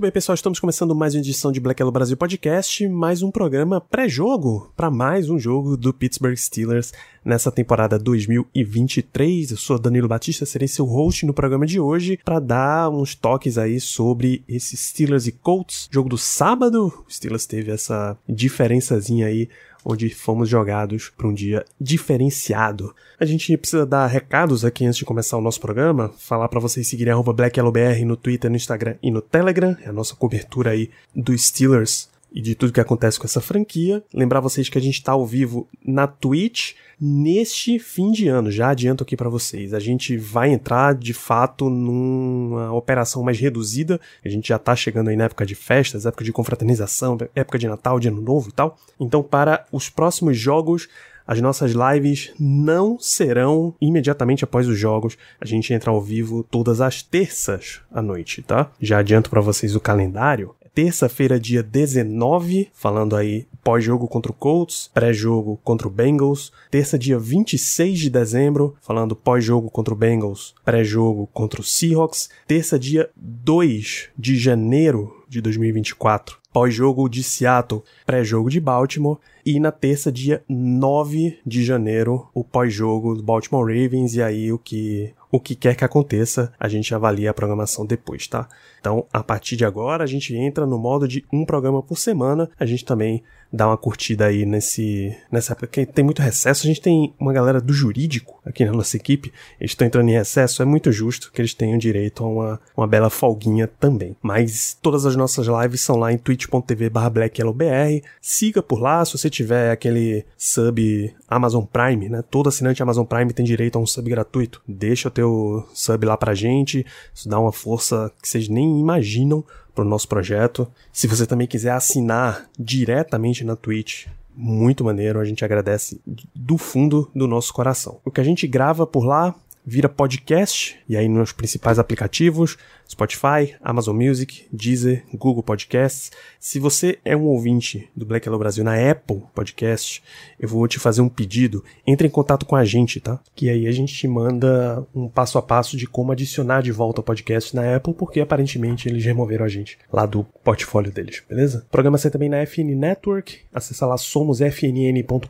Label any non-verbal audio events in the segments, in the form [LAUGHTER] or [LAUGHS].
Muito bem, pessoal, estamos começando mais uma edição de Black Yellow Brasil Podcast, mais um programa pré-jogo para mais um jogo do Pittsburgh Steelers nessa temporada 2023. Eu sou Danilo Batista, serei seu host no programa de hoje para dar uns toques aí sobre esses Steelers e Colts. Jogo do sábado, o Steelers teve essa diferençazinha aí onde fomos jogados para um dia diferenciado. A gente precisa dar recados aqui antes de começar o nosso programa, falar para vocês seguirem arroba BlackYellowBR no Twitter, no Instagram e no Telegram, é a nossa cobertura aí dos Steelers e de tudo que acontece com essa franquia. Lembrar vocês que a gente está ao vivo na Twitch neste fim de ano, já adianto aqui para vocês. A gente vai entrar de fato numa operação mais reduzida. A gente já tá chegando aí na época de festas, época de confraternização, época de Natal, de Ano Novo e tal. Então, para os próximos jogos, as nossas lives não serão imediatamente após os jogos. A gente entra ao vivo todas as terças à noite, tá? Já adianto para vocês o calendário terça-feira, dia 19, falando aí pós-jogo contra o Colts, pré-jogo contra o Bengals. Terça, dia 26 de dezembro, falando pós-jogo contra o Bengals, pré-jogo contra o Seahawks. Terça, dia 2 de janeiro de 2024, pós-jogo de Seattle, pré-jogo de Baltimore. E na terça, dia 9 de janeiro, o pós-jogo do Baltimore Ravens. E aí o que o que quer que aconteça, a gente avalia a programação depois, tá? Então, a partir de agora, a gente entra no modo de um programa por semana. A gente também dá uma curtida aí nesse nessa época tem muito recesso. A gente tem uma galera do jurídico aqui na nossa equipe. Eles estão entrando em recesso. É muito justo que eles tenham direito a uma, uma bela folguinha também. Mas todas as nossas lives são lá em twitch.tv blackyellowbr. Siga por lá. Se você tiver aquele sub Amazon Prime, né? Todo assinante Amazon Prime tem direito a um sub gratuito. Deixa o teu sub lá pra gente. Isso dá uma força que vocês nem imaginam pro nosso projeto. Se você também quiser assinar diretamente na Twitch, muito maneiro, a gente agradece do fundo do nosso coração. O que a gente grava por lá vira podcast, e aí nos principais aplicativos, Spotify, Amazon Music, Deezer, Google Podcasts. Se você é um ouvinte do Black Hello Brasil na Apple Podcast, eu vou te fazer um pedido. Entre em contato com a gente, tá? Que aí a gente te manda um passo a passo de como adicionar de volta o podcast na Apple, porque aparentemente eles removeram a gente lá do portfólio deles, beleza? O programa sai também na FN Network. Acessa lá somosfnn.com.br,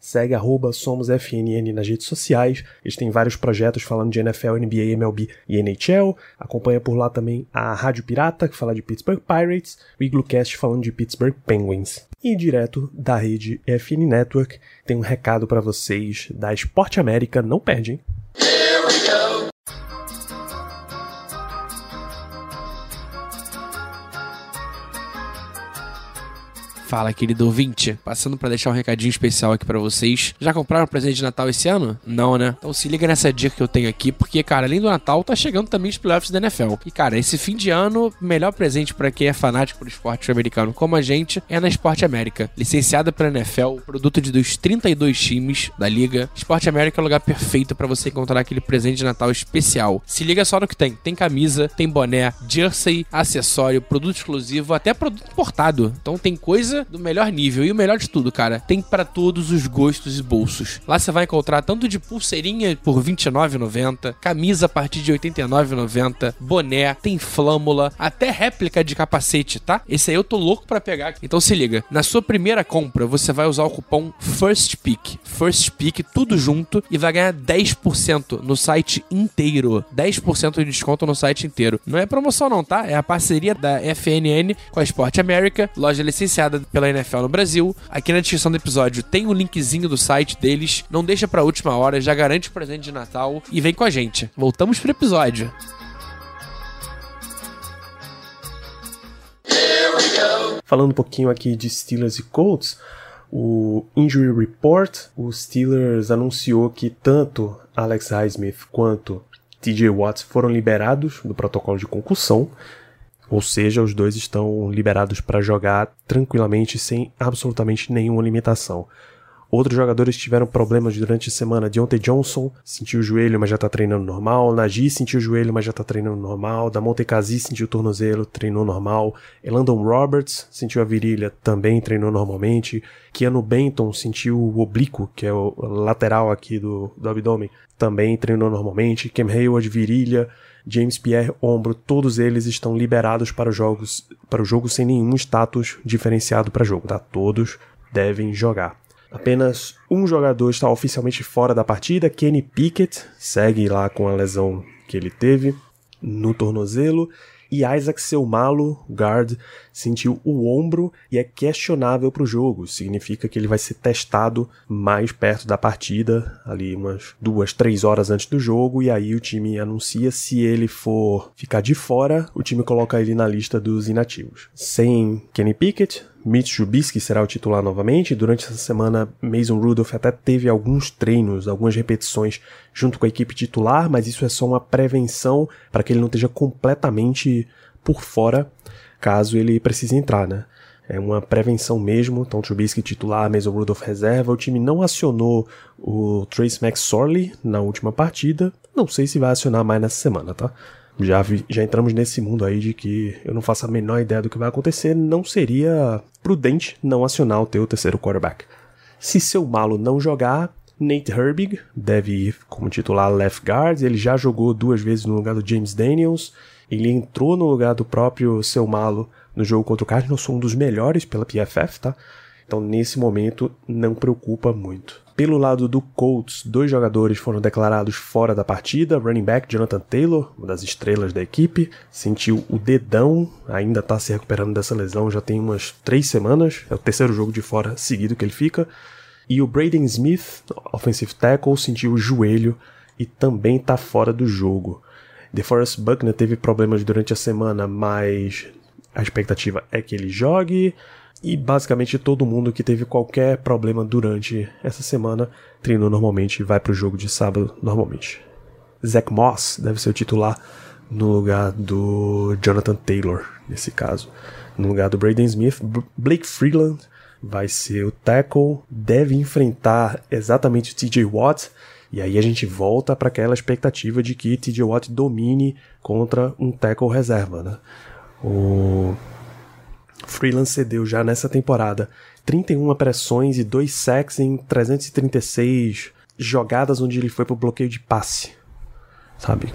segue arroba somosfnn nas redes sociais. Eles têm vários projetos falando de NFL, NBA, MLB e NHL. Acompanha por lá também a Rádio Pirata, que fala de Pittsburgh Pirates, o Iglocast falando de Pittsburgh Penguins. E direto da rede FN Network, tem um recado para vocês da Esporte América, não perde, Fala, querido ouvinte. Passando para deixar um recadinho especial aqui para vocês. Já compraram presente de Natal esse ano? Não, né? Então se liga nessa dica que eu tenho aqui, porque, cara, além do Natal, tá chegando também os playoffs da NFL. E, cara, esse fim de ano, melhor presente para quem é fanático do esporte americano como a gente é na Esporte América. Licenciada pela NFL, produto de dos 32 times da liga. Esporte América é o lugar perfeito para você encontrar aquele presente de Natal especial. Se liga só no que tem. Tem camisa, tem boné, jersey, acessório, produto exclusivo, até produto importado. Então tem coisa do melhor nível. E o melhor de tudo, cara, tem para todos os gostos e bolsos. Lá você vai encontrar tanto de pulseirinha por R$ 29,90, camisa a partir de R$ 89,90, boné, tem flâmula, até réplica de capacete, tá? Esse aí eu tô louco para pegar. Então se liga, na sua primeira compra você vai usar o cupom FIRSTPICK, FIRSTPICK tudo junto e vai ganhar 10% no site inteiro. 10% de desconto no site inteiro. Não é promoção não, tá? É a parceria da FNN com a Sport America, loja licenciada pela NFL no Brasil. Aqui na descrição do episódio tem o linkzinho do site deles. Não deixa pra última hora, já garante o presente de Natal e vem com a gente. Voltamos pro episódio. Falando um pouquinho aqui de Steelers e Colts, o Injury Report, o Steelers anunciou que tanto Alex Highsmith quanto TJ Watts foram liberados do protocolo de concussão, ou seja, os dois estão liberados para jogar tranquilamente sem absolutamente nenhuma limitação. Outros jogadores tiveram problemas durante a semana. Deontay Johnson sentiu o joelho, mas já tá treinando normal. Najee sentiu o joelho, mas já tá treinando normal. Damonte Kazi sentiu o tornozelo, treinou normal. Elandon Roberts sentiu a virilha, também treinou normalmente. Keanu Benton sentiu o oblíquo, que é o lateral aqui do, do abdômen, também treinou normalmente. Cam Hayward, virilha. James Pierre, ombro, todos eles estão liberados para os jogos, para o jogo sem nenhum status diferenciado para jogo, tá? Todos devem jogar. Apenas um jogador está oficialmente fora da partida, Kenny Pickett, segue lá com a lesão que ele teve no tornozelo. E Isaac Seumalo, guard, sentiu o ombro e é questionável para o jogo. Significa que ele vai ser testado mais perto da partida, ali umas duas, três horas antes do jogo, e aí o time anuncia se ele for ficar de fora, o time coloca ele na lista dos inativos. Sem Kenny Pickett, Mitch Trubisky será o titular novamente. Durante essa semana, Mason Rudolph até teve alguns treinos, algumas repetições junto com a equipe titular, mas isso é só uma prevenção para que ele não esteja completamente por fora caso ele precise entrar, né? É uma prevenção mesmo. Então, Trubisky titular, Mason Rudolph reserva. O time não acionou o Trace McSorley na última partida. Não sei se vai acionar mais nessa semana, tá? Já, vi, já entramos nesse mundo aí de que eu não faço a menor ideia do que vai acontecer, não seria prudente não acionar o teu terceiro quarterback. Se seu malo não jogar, Nate Herbig deve ir como titular left guard, ele já jogou duas vezes no lugar do James Daniels, ele entrou no lugar do próprio seu malo no jogo contra o Cardinals, sou um dos melhores pela PFF, tá? Então nesse momento não preocupa muito. Pelo lado do Colts, dois jogadores foram declarados fora da partida. Running back Jonathan Taylor, uma das estrelas da equipe, sentiu o dedão, ainda está se recuperando dessa lesão já tem umas três semanas. É o terceiro jogo de fora seguido que ele fica. E o Braden Smith, offensive tackle, sentiu o joelho e também está fora do jogo. DeForest Buckner teve problemas durante a semana, mas a expectativa é que ele jogue. E basicamente todo mundo que teve qualquer problema durante essa semana treinou normalmente e vai para o jogo de sábado normalmente. Zach Moss deve ser o titular no lugar do Jonathan Taylor, nesse caso. No lugar do Braden Smith, Blake Freeland vai ser o tackle, deve enfrentar exatamente o TJ Watt. E aí a gente volta para aquela expectativa de que TJ Watt domine contra um tackle reserva, né? O Freeland cedeu já nessa temporada 31 pressões e 2 sacks em 336 jogadas onde ele foi pro bloqueio de passe. Sabe?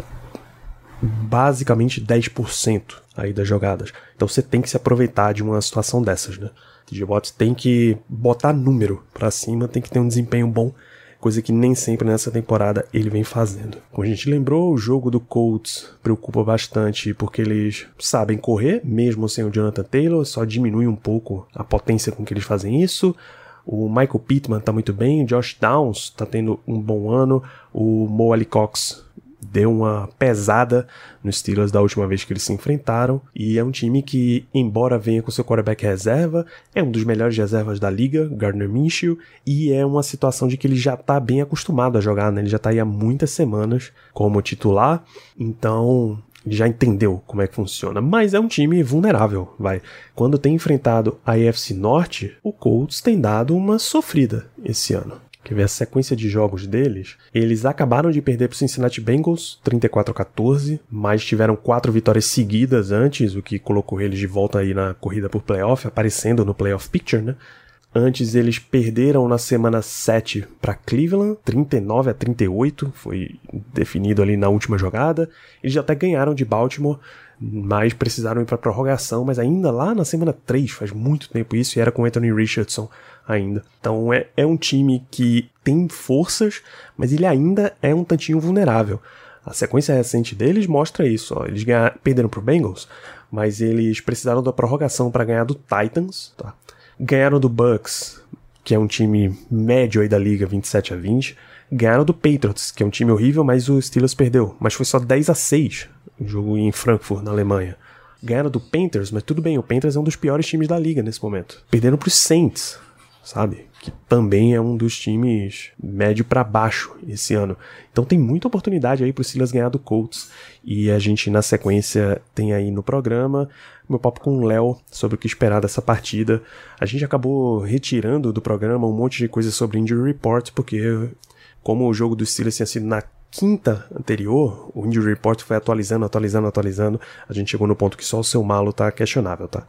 Basicamente 10% aí das jogadas. Então você tem que se aproveitar de uma situação dessas, né? TJ Watt tem que botar número para cima, tem que ter um desempenho bom coisa que nem sempre nessa temporada ele vem fazendo. Como a gente lembrou, o jogo do Colts preocupa bastante porque eles sabem correr, mesmo sem o Jonathan Taylor, só diminui um pouco a potência com que eles fazem isso. O Michael Pittman tá muito bem, o Josh Downs tá tendo um bom ano, o Mo Cox deu uma pesada nos Steelers da última vez que eles se enfrentaram. E é um time que, embora venha com seu quarterback reserva, é um dos melhores reservas da liga, Gardner Minshew, e é uma situação de que ele já tá bem acostumado a jogar, né? Ele já tá aí há muitas semanas como titular, então já entendeu como é que funciona, mas é um time vulnerável, vai. Quando tem enfrentado a AFC Norte, o Colts tem dado uma sofrida esse ano que ver a sequência de jogos deles, eles acabaram de perder para o Cincinnati Bengals 34 a 14, mas tiveram quatro vitórias seguidas antes, o que colocou eles de volta aí na corrida por playoff, aparecendo no playoff picture, né? Antes eles perderam na semana 7 para Cleveland, 39 a 38, foi definido ali na última jogada. Eles até ganharam de Baltimore, mas precisaram ir para prorrogação, mas ainda lá na semana 3, faz muito tempo isso, e era com Anthony Richardson ainda. Então é, é um time que tem forças, mas ele ainda é um tantinho vulnerável. A sequência recente deles mostra isso. Ó. Eles ganharam, perderam pro Bengals, mas eles precisaram da prorrogação para ganhar do Titans. Tá? Ganharam do Bucks, que é um time médio aí da liga, 27 a 20. Ganharam do Patriots, que é um time horrível, mas o Steelers perdeu. Mas foi só 10 a 6 jogo em Frankfurt, na Alemanha. Ganharam do Panthers, mas tudo bem, o Panthers é um dos piores times da liga nesse momento. Perderam pro Saints, sabe? Que também é um dos times médio para baixo esse ano. Então tem muita oportunidade aí pro Silas ganhar do Colts. E a gente, na sequência, tem aí no programa meu papo com o Léo sobre o que esperar dessa partida. A gente acabou retirando do programa um monte de coisa sobre Injury Report, porque como o jogo do Steelers tinha sido na quinta anterior, o Injury Report foi atualizando, atualizando, atualizando. A gente chegou no ponto que só o seu malo tá questionável, tá?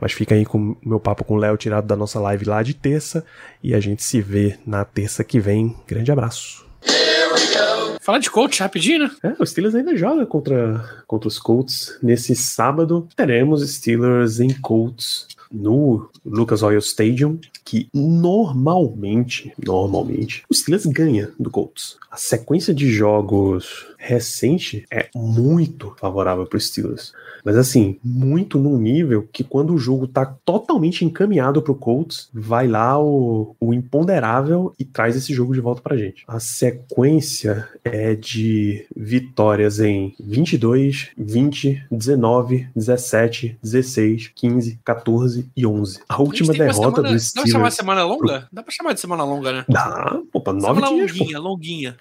Mas fica aí com o meu papo com o Léo tirado da nossa live lá de terça. E a gente se vê na terça que vem. Grande abraço. Falar de coach rapidinho, né? É, o Steelers ainda joga contra, contra os Colts. Nesse sábado teremos Steelers em Colts no Lucas Oil Stadium, que normalmente, normalmente, o Steelers ganha do Colts. A sequência de jogos recente é muito favorável para os Steelers. Mas assim, muito num nível que quando o jogo tá totalmente encaminhado pro Colts, vai lá o, o imponderável e traz esse jogo de volta pra gente. A sequência é de vitórias em 22, 20, 19, 17, 16, 15, 14 e 11. A última a derrota semana, do Steelers... Dá pra chamar de semana longa? Dá pra chamar de semana longa, né? Dá, opa, nove semana dias. longuinha, pô. longuinha.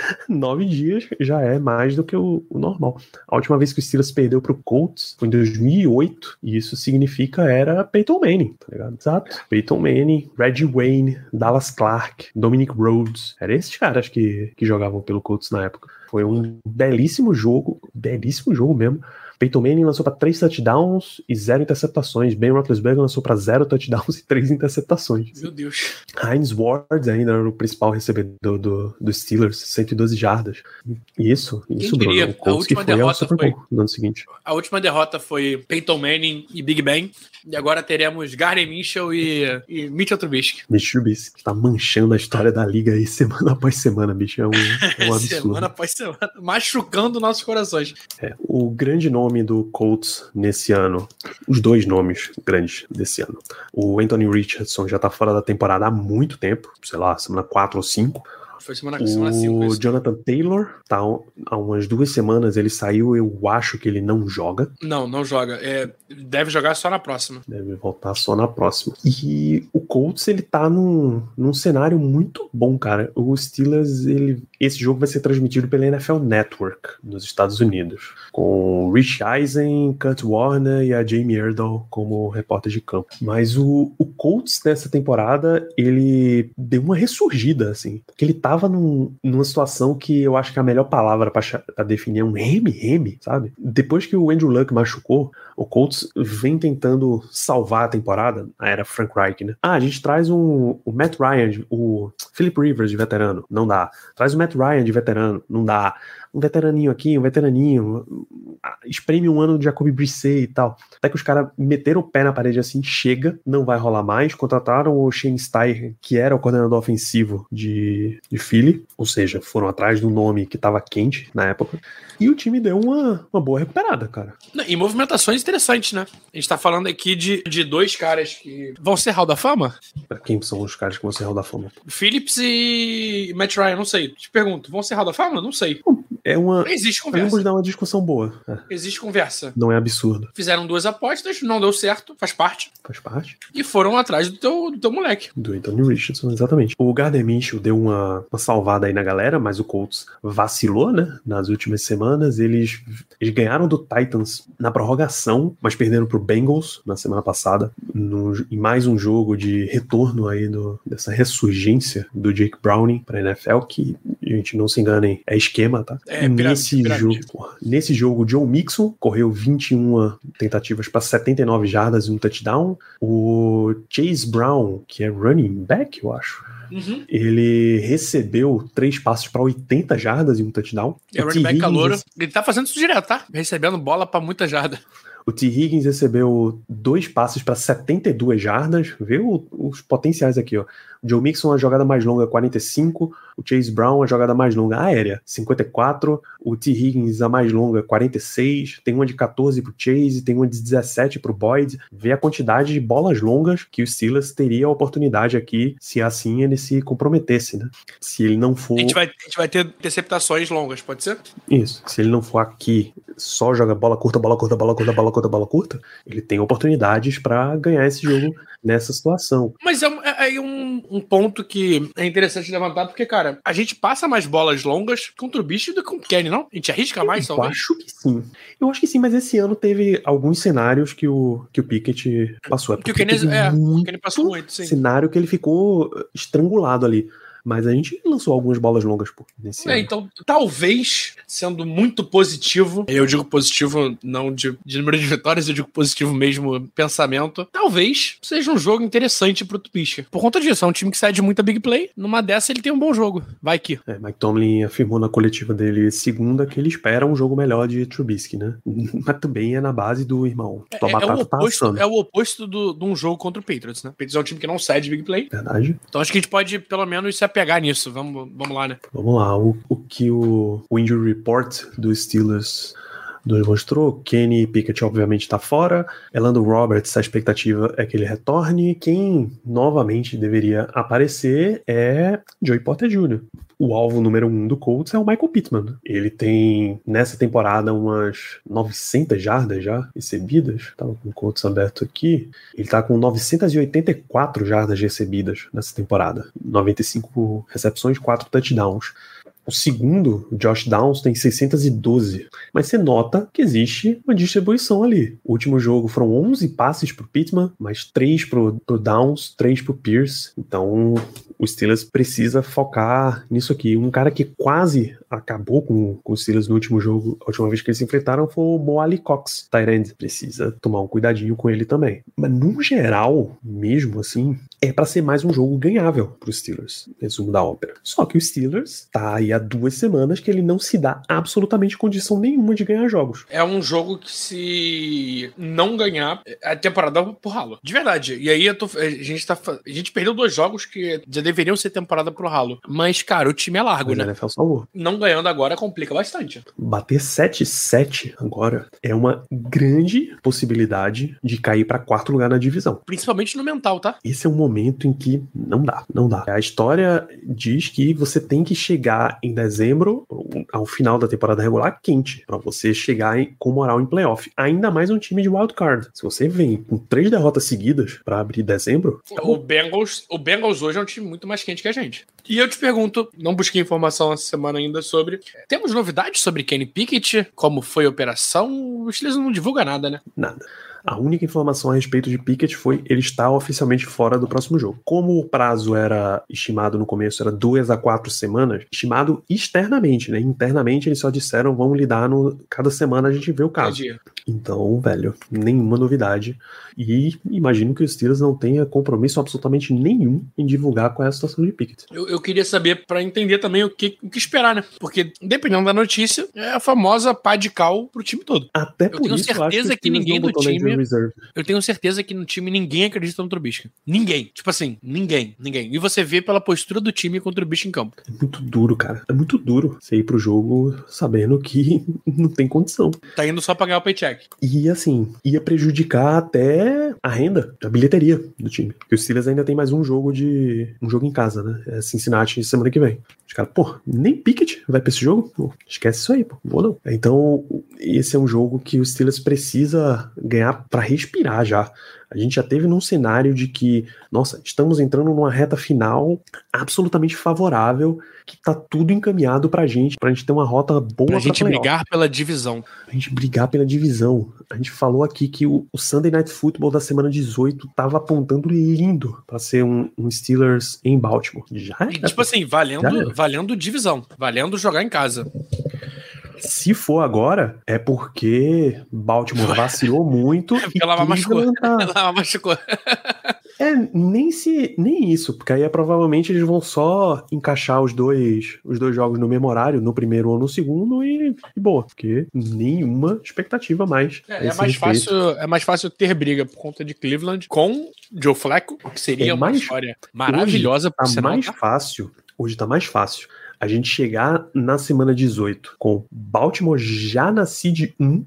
[LAUGHS] nove dias já é mais do que o, o, normal. A última vez que o Steelers perdeu pro Colts foi em 2008, e isso significa era Peyton Manning, tá ligado? Exato. Peyton Manning, Reggie Wayne, Dallas Clark, Dominic Rhodes. Era esses caras que, que jogavam pelo Colts na época. Foi um belíssimo jogo, belíssimo jogo mesmo. Peyton Manning lançou para três touchdowns e zero interceptações. Ben Roethlisberger lançou para zero touchdowns [LAUGHS] e três interceptações. Meu Deus. Heinz Ward ainda era o principal recebedor do, do Steelers, 112 jardas. Isso, isso, Quem Bruno. O Colts a última foi derrota Bowl no ano seguinte. A última derrota foi Peyton Manning e Big Ben. E agora teremos Gardner Mitchell e, e Mitchell Trubisky. Mitchell Trubisky tá manchando a história da liga aí semana [LAUGHS] após semana, bicho. É um, é um [LAUGHS] absurdo. semana após semana. Machucando nossos corações. É, o grande nome do Colts nesse ano, os dois nomes grandes desse ano. O Anthony Richardson já tá fora da temporada há muito tempo, sei lá, semana 4 ou 5. Foi semana 5. Semana cinco, o Jonathan Taylor, tá, há umas duas semanas ele saiu, eu acho que ele não joga. Não, não joga. É, deve jogar só na próxima. Deve voltar só na próxima. E o Colts, ele tá num, num cenário muito bom, cara. O Steelers, ele, esse jogo vai ser transmitido pela NFL Network nos Estados Unidos, com Rich Eisen, Kurt Warner e a Jamie Erdahl como repórter de campo. Mas o, o Colts nessa temporada, ele deu uma ressurgida, assim, porque ele tava num, numa situação que eu acho que a melhor palavra para definir é um reme-reme, sabe? Depois que o Andrew Luck machucou, o Colts vem tentando salvar a temporada, a era Frank Reich, né? Ah, a gente traz um, o Matt Ryan, o Philip Rivers de veterano, não dá. Traz o Matt Ryan de veterano, não dá. Um veteraninho aqui, um veteraninho, espreme um ano de Jacoby Brissett e tal. Até que os caras meteram o pé na parede assim, chega, não vai rolar mais. Contrataram o Shane Steyer, que era o coordenador ofensivo de, de Philly, ou seja, foram atrás do nome que tava quente na época. E o time deu uma, uma boa recuperada, cara. E movimentações interessantes, né? A gente tá falando aqui de, de dois caras que vão ser Hall da Fama? Pra quem são os caras que vão ser Hall da Fama? Phillips e Matt Ryan, não sei. Te pergunto, vão ser Hall da Fama? Não sei. É uma. Existe conversa. Vamos dar uma discussão boa. É. Existe conversa. Não é absurdo. Fizeram duas apostas, não deu certo, faz parte. Faz parte. E foram atrás do teu, do teu moleque. Do Anthony Richardson, exatamente. O Gardner Minshew deu uma, uma salvada aí na galera, mas o Colts vacilou, né? Nas últimas semanas. Eles, eles ganharam do Titans na prorrogação, mas perderam pro Bengals na semana passada. No, em mais um jogo de retorno aí do, dessa ressurgência do Jake Browning pra NFL, que, gente, não se enganem, é esquema, tá? É, nesse, pirâmide. Jogo, nesse jogo, o Joe Mixon correu 21 tentativas para 79 jardas e um touchdown. O Chase Brown, que é running back, eu acho, Uhum. ele recebeu três passos para 80 jardas e um touchdown. É o running back calouro. Ele tá fazendo isso direto, tá? Recebendo bola pra muita jarda. O T. Higgins recebeu dois passes para 72 jardas. Vê o, os potenciais aqui, ó. O Joe Mixon, a jogada mais longa, 45. O Chase Brown, a jogada mais longa aérea, 54. O T. Higgins, a mais longa, 46. Tem uma de 14 pro Chase, tem uma de 17 pro Boyd. Vê a quantidade de bolas longas que o Silas teria a oportunidade aqui, se assim ele se comprometesse, né? Se ele não for. A gente vai, a gente vai ter interceptações longas, pode ser? Isso. Se ele não for aqui só joga bola curta, bola curta, bola curta, bola curta, bola curta, ele tem oportunidades para ganhar esse jogo nessa situação. Mas é, é, é um, um, ponto que é interessante levantar, porque, cara, a gente passa mais bolas longas contra o bicho do que com o Kenny, não? A gente arrisca mais, Eu talvez? acho que sim. Eu acho que sim, mas esse ano teve alguns cenários que o, que o Pickett passou. É Que o Kenny, é, o muito Kenny passou muito, sim. cenário que ele ficou estrangulado ali. Mas a gente lançou algumas bolas longas pô, nesse É, ano. então, talvez, sendo muito positivo, eu digo positivo não de, de número de vitórias, eu digo positivo mesmo pensamento, talvez seja um jogo interessante pro Tupisca. Por conta disso, é um time que cede muita big play, numa dessa ele tem um bom jogo. Vai que. É, Mike Tomlin afirmou na coletiva dele segunda que ele espera um jogo melhor de Trubisky, né? [LAUGHS] Mas também é na base do irmão. É, Tua é o batata tá oposto, assando. é o oposto do- de um jogo contra o Patriots, né? O Patriots é um time que não cede big play, Verdade. então acho que a gente pode pelo menos se apegar nisso. Vamos, vamos lá, né? Vamos lá. O, o que o, o injury report do Steelers nos mostrou, Kenny Pickett obviamente está fora, Elando Roberts, a expectativa é que ele retorne. Quem novamente deveria aparecer é Joey Porter Jr. O alvo número um do Colts é o Michael Pittman. Ele tem nessa temporada umas 900 jardas já recebidas. Tava com o Colts aberto aqui. Ele tá com 984 jardas recebidas nessa temporada. 95 recepções, 4 touchdowns. O segundo, Josh Downs, tem 612. Mas você nota que existe uma distribuição ali. O último jogo foram 11 passes pro Pittman, mais 3 pro, pro Downs, 3 pro Pierce. Então o Steelers precisa focar nisso aqui. Um cara que quase acabou com, com o Steelers no último jogo, a última vez que eles se enfrentaram, foi o Moali Cox, Tyrande. Precisa tomar um cuidadinho com ele também. Mas no geral, mesmo assim, é para ser mais um jogo ganhável pro Steelers, resumo da ópera. Só que o Steelers tá aí há duas semanas que ele não se dá absolutamente condição nenhuma de ganhar jogos. É um jogo que se não ganhar, a temporada vai pro ralo. De verdade. E aí eu tô, a gente tá a gente perdeu dois jogos que já deveriam ser temporada pro ralo. Mas cara, o time é largo, Mas né? NFL salvou. Não ganhando agora complica bastante. Bater 7-7 agora é uma grande possibilidade de cair para quarto lugar na divisão. Principalmente no mental, tá? Esse é um momento em que não dá, não dá. A história diz que você tem que chegar em dezembro, ao final da temporada regular, quente, para você chegar em- com moral em playoff. Ainda mais um time de wildcard. Se você vem com três derrotas seguidas para abrir dezembro, O Bengals, o Bengals hoje é um time muito mais quente que a gente. E eu te pergunto, não busquei informação essa semana ainda sobre. Temos novidades sobre Kenny Pickett? Como foi a operação? O Steelers não divulga nada, né? Nada. A única informação a respeito de Pickett foi ele está oficialmente fora do próximo jogo. Como o prazo era estimado no começo, era duas a quatro semanas, estimado externamente, né? Internamente eles só disseram vamos lidar no. Cada semana a gente vê o caso. Entendi. Então, velho, nenhuma novidade. E imagino que o Steelers não tenha compromisso absolutamente nenhum em divulgar qual é a situação de Pickett. Eu, eu queria saber pra entender também o que, o que esperar, né? Porque, dependendo da notícia, é a famosa pá de cal pro time todo. Até Eu por tenho isso eu certeza que Steelers ninguém do time-. Eu tenho certeza que no time ninguém acredita no Trubisky. Ninguém. Tipo assim, ninguém. Ninguém. E você vê pela postura do time contra o bicho em campo. É muito duro, cara. É muito duro você ir pro jogo sabendo que [LAUGHS] não tem condição. Tá indo só pra ganhar o paycheck. E assim, ia prejudicar até a renda, a bilheteria do time. Porque o Steelers ainda tem mais um jogo de. um jogo em casa, né? É Cincinnati semana que vem. Os caras, pô, nem Pickett vai pra esse jogo? Pô, esquece isso aí, pô. Vou não. Então, esse é um jogo que o Steelers precisa ganhar pra respirar já. A gente já teve num cenário de que, nossa, estamos entrando numa reta final absolutamente favorável, que tá tudo encaminhado pra gente, pra gente ter uma rota boa Pra gente playoff brigar pela divisão. a gente brigar pela divisão. A gente falou aqui que o, o Sunday Night Football da semana 18 tava apontando lindo pra ser um, um Steelers em Baltimore. Já era. tipo assim, valendo, valendo divisão. Valendo jogar em casa. Se for agora, é porque Baltimore [LAUGHS] vacilou muito e Porque ela machucou. Tá- [LAUGHS] Ela machucou. É, nem se nem isso, porque aí é, provavelmente eles vão só encaixar os dois os dois jogos no mesmo horário, no primeiro ou no segundo e, e boa, porque nenhuma expectativa mais. É, é mais respeito. fácil, é mais fácil ter briga por conta de Cleveland com Joe Flacco, que seria É uma mais- história maravilhosa Tá por sinal, mais tá? fácil, hoje tá mais fácil a gente chegar na semana 18 com Baltimore já na seed 1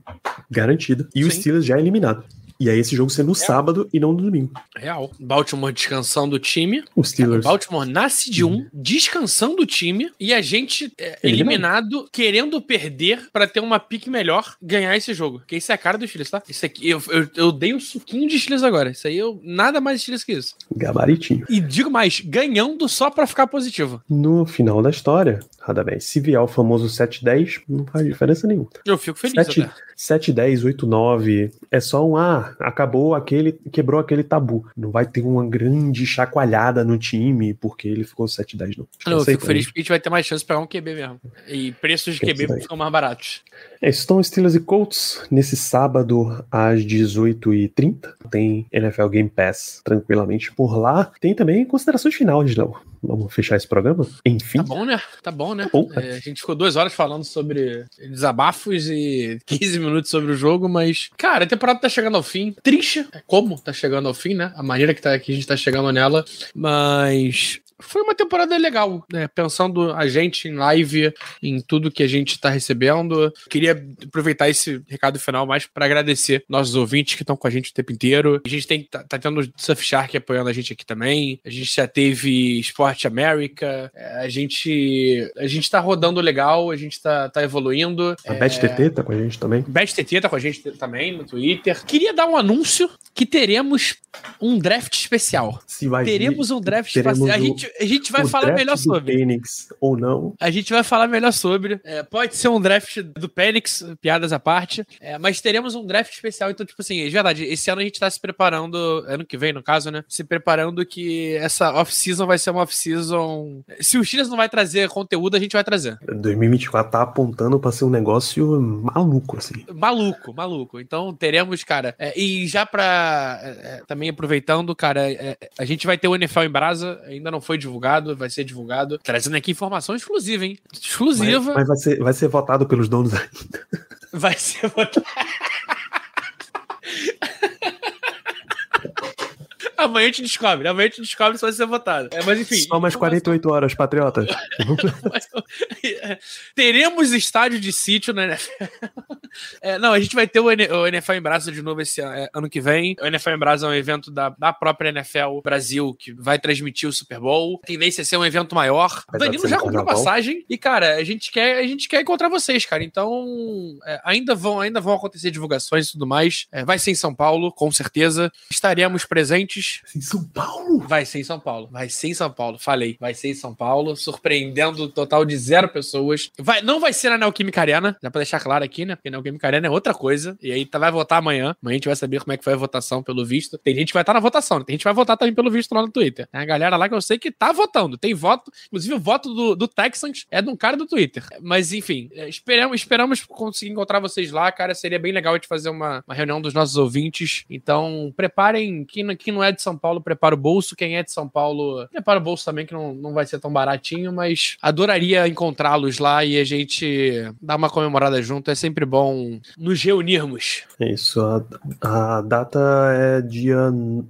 garantida e o Sim. Steelers já eliminado. E aí esse jogo ser no sábado e não no domingo. Real. Baltimore descansando o time. Os Steelers. Baltimore nasce de um, descansando o time, e a gente é, eliminado, querendo perder pra ter uma pique melhor, ganhar esse jogo. Porque isso é a cara do Steelers, tá? Isso aqui, eu, eu, eu dei um suquinho de Steelers agora. Isso aí, eu nada mais Steelers que isso. Gabaritinho. E digo mais, ganhando só pra ficar positivo. No final da história, Radamés, se vier o famoso 7-10, não faz diferença nenhuma. Eu fico feliz 7, até. 7, 10, 8, 9. É só um ah, acabou aquele, quebrou aquele tabu. Não vai ter uma grande chacoalhada no time porque ele ficou 7, 10, não. Não, eu fico feliz né? porque a gente vai ter mais chance de pegar um QB mesmo. E preços de QB ficam mais baratos. É, estão Steelers e Colts nesse sábado às 18h30. Tem NFL Game Pass tranquilamente por lá. Tem também considerações finais, Léo. Vamos fechar esse programa? Enfim. Tá bom, né? Tá bom, né? bom, É, a gente ficou duas horas falando sobre desabafos e 15 minutos sobre o jogo, mas, cara, a temporada tá chegando ao fim. Triste, é como tá chegando ao fim, né? A maneira que, tá, que a gente tá chegando nela, mas. Foi uma temporada legal, né? Pensando a gente em live, em tudo que a gente tá recebendo. Queria aproveitar esse recado final mais para agradecer nossos ouvintes que estão com a gente o tempo inteiro. A gente tem tá, tá tendo o Surfshark apoiando a gente aqui também. A gente já teve Sport America. É, A gente a gente tá rodando legal, a gente tá, tá evoluindo. A Beth TT tá com a gente também. Best TT tá com a gente também no Twitter. Queria dar um anúncio que teremos um draft especial. Se vai Teremos um draft especial. A gente, a gente vai o falar draft melhor do sobre. Phoenix ou não. A gente vai falar melhor sobre. É, pode ser um draft do Penix, piadas à parte. É, mas teremos um draft especial. Então, tipo assim, é verdade. Esse ano a gente tá se preparando. Ano que vem, no caso, né? Se preparando que essa off-season vai ser uma off-season. Se o Steelers não vai trazer conteúdo, a gente vai trazer. 2024 tá apontando pra ser um negócio maluco, assim. Maluco, maluco. Então teremos, cara. é, e já pra. É, é, também aproveitando, cara, é, é, a gente vai ter o NFL em Brasa. Ainda não foi divulgado, vai ser divulgado. Trazendo aqui informação exclusiva, hein? Mas, Exclusiva. mas vai, ser, vai ser votado pelos donos ainda. Vai ser votado. [LAUGHS] Amanhã a gente descobre. Amanhã a gente descobre se vai ser votado. É, mas enfim. Só mais 48 horas, patriotas. [LAUGHS] [LAUGHS] Teremos estádio de sítio na NFL. [LAUGHS] É, não, a gente vai ter o, N- o NFL em Brasa de novo esse ano, é, ano que vem. O NFL em Brasa é um evento da, da própria NFL Brasil que vai transmitir o Super Bowl. A tendência é ser um evento maior. De Danilo já comprou passagem e, cara, a gente quer, a gente quer encontrar vocês, cara. Então, é, ainda, vão, ainda vão acontecer divulgações e tudo mais. É, vai ser em São Paulo, com certeza. Estaremos presentes. Em São Paulo? Vai ser em São Paulo. Vai ser em São Paulo. Falei. Vai ser em São Paulo. Surpreendendo o total de zero pessoas. Vai, não vai ser na Neoquímica Arena. Já pra deixar claro aqui, né? Porque Neoquímica Arena é outra coisa. E aí tá, vai votar amanhã. Amanhã a gente vai saber como é que foi a votação, pelo visto. Tem gente que vai estar na votação. né? Tem gente que vai votar também pelo visto lá no Twitter. Tem a galera lá que eu sei que tá votando. Tem voto. Inclusive o voto do, do Texans é de um cara do Twitter. Mas enfim, é, esperamos, esperamos conseguir encontrar vocês lá, cara. Seria bem legal a gente fazer uma, uma reunião dos nossos ouvintes. Então, preparem. Quem, quem não é de São Paulo, prepara o bolso. Quem é de São Paulo, prepara o bolso também, que não, não vai ser tão baratinho. Mas adoraria encontrá-los lá e a gente dar uma comemorada junto. É sempre bom nos reunirmos. É isso, a, a data é dia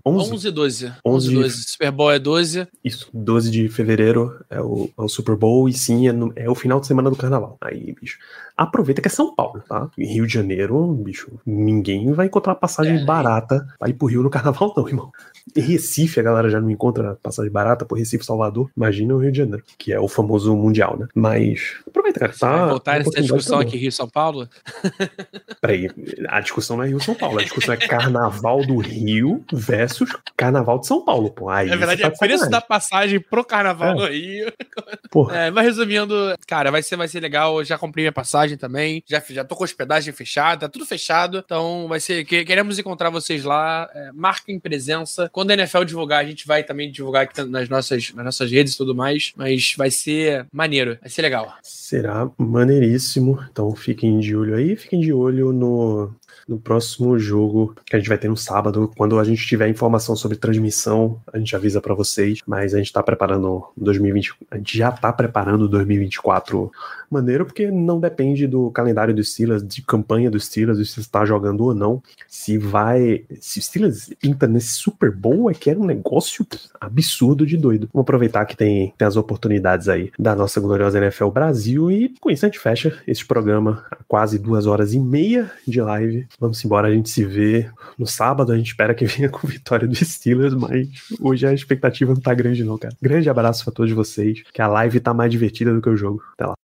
11. 11 e 12. 11 11 e 12. Super Bowl é 12. Isso, 12 de fevereiro é o, é o Super Bowl e sim, é, no- é o final de semana do carnaval. Aí, bicho, aproveita que é São Paulo, tá? Em Rio de Janeiro, bicho, ninguém vai encontrar passagem É. barata pra ir pro Rio no carnaval, não, irmão. Em Recife, a galera já não encontra passagem barata por Recife, Salvador. Imagina o Rio de Janeiro, que é o famoso Mundial, né? Mas aproveita, cara. Tá, vai voltar essa discussão aqui Rio São Paulo? [LAUGHS] Peraí, a discussão não é Rio São Paulo, a discussão é Carnaval do Rio versus Carnaval de São Paulo, pô. Aí É verdade, é tá de preço da passagem pro carnaval É. no Rio. Porra. É, mas resumindo, cara, vai ser, vai ser legal. Eu já comprei minha passagem também. Já, já tô com hospedagem fechada, tá tudo fechado. Então vai ser. que- Queremos encontrar vocês lá. É, marquem presença. Quando a NFL divulgar, a gente vai também divulgar aqui nas nossas, nas nossas redes e tudo mais. Mas vai ser maneiro, vai ser legal. Será maneiríssimo. Então fiquem de olho aí, fiquem de olho no, no próximo jogo que a gente vai ter no sábado. Quando a gente tiver informação sobre transmissão, a gente avisa pra vocês. Mas a gente tá preparando 2020, a gente já tá preparando 2024 maneiro porque não depende do calendário dos Steelers, de campanha dos Steelers, se está jogando ou não. Se vai. Se o Steelers entra nesse Super Bowl, é que era um negócio absurdo de doido. Vamos aproveitar que tem, tem as oportunidades aí da nossa gloriosa NFL Brasil e com isso a gente fecha este programa quase duas horas e meia de live. Vamos embora, a gente se vê no sábado. A gente espera que venha com vitória dos Steelers, mas hoje a expectativa não tá grande, não, cara. Grande abraço pra todos vocês, que a live tá mais divertida do que o jogo. Até lá.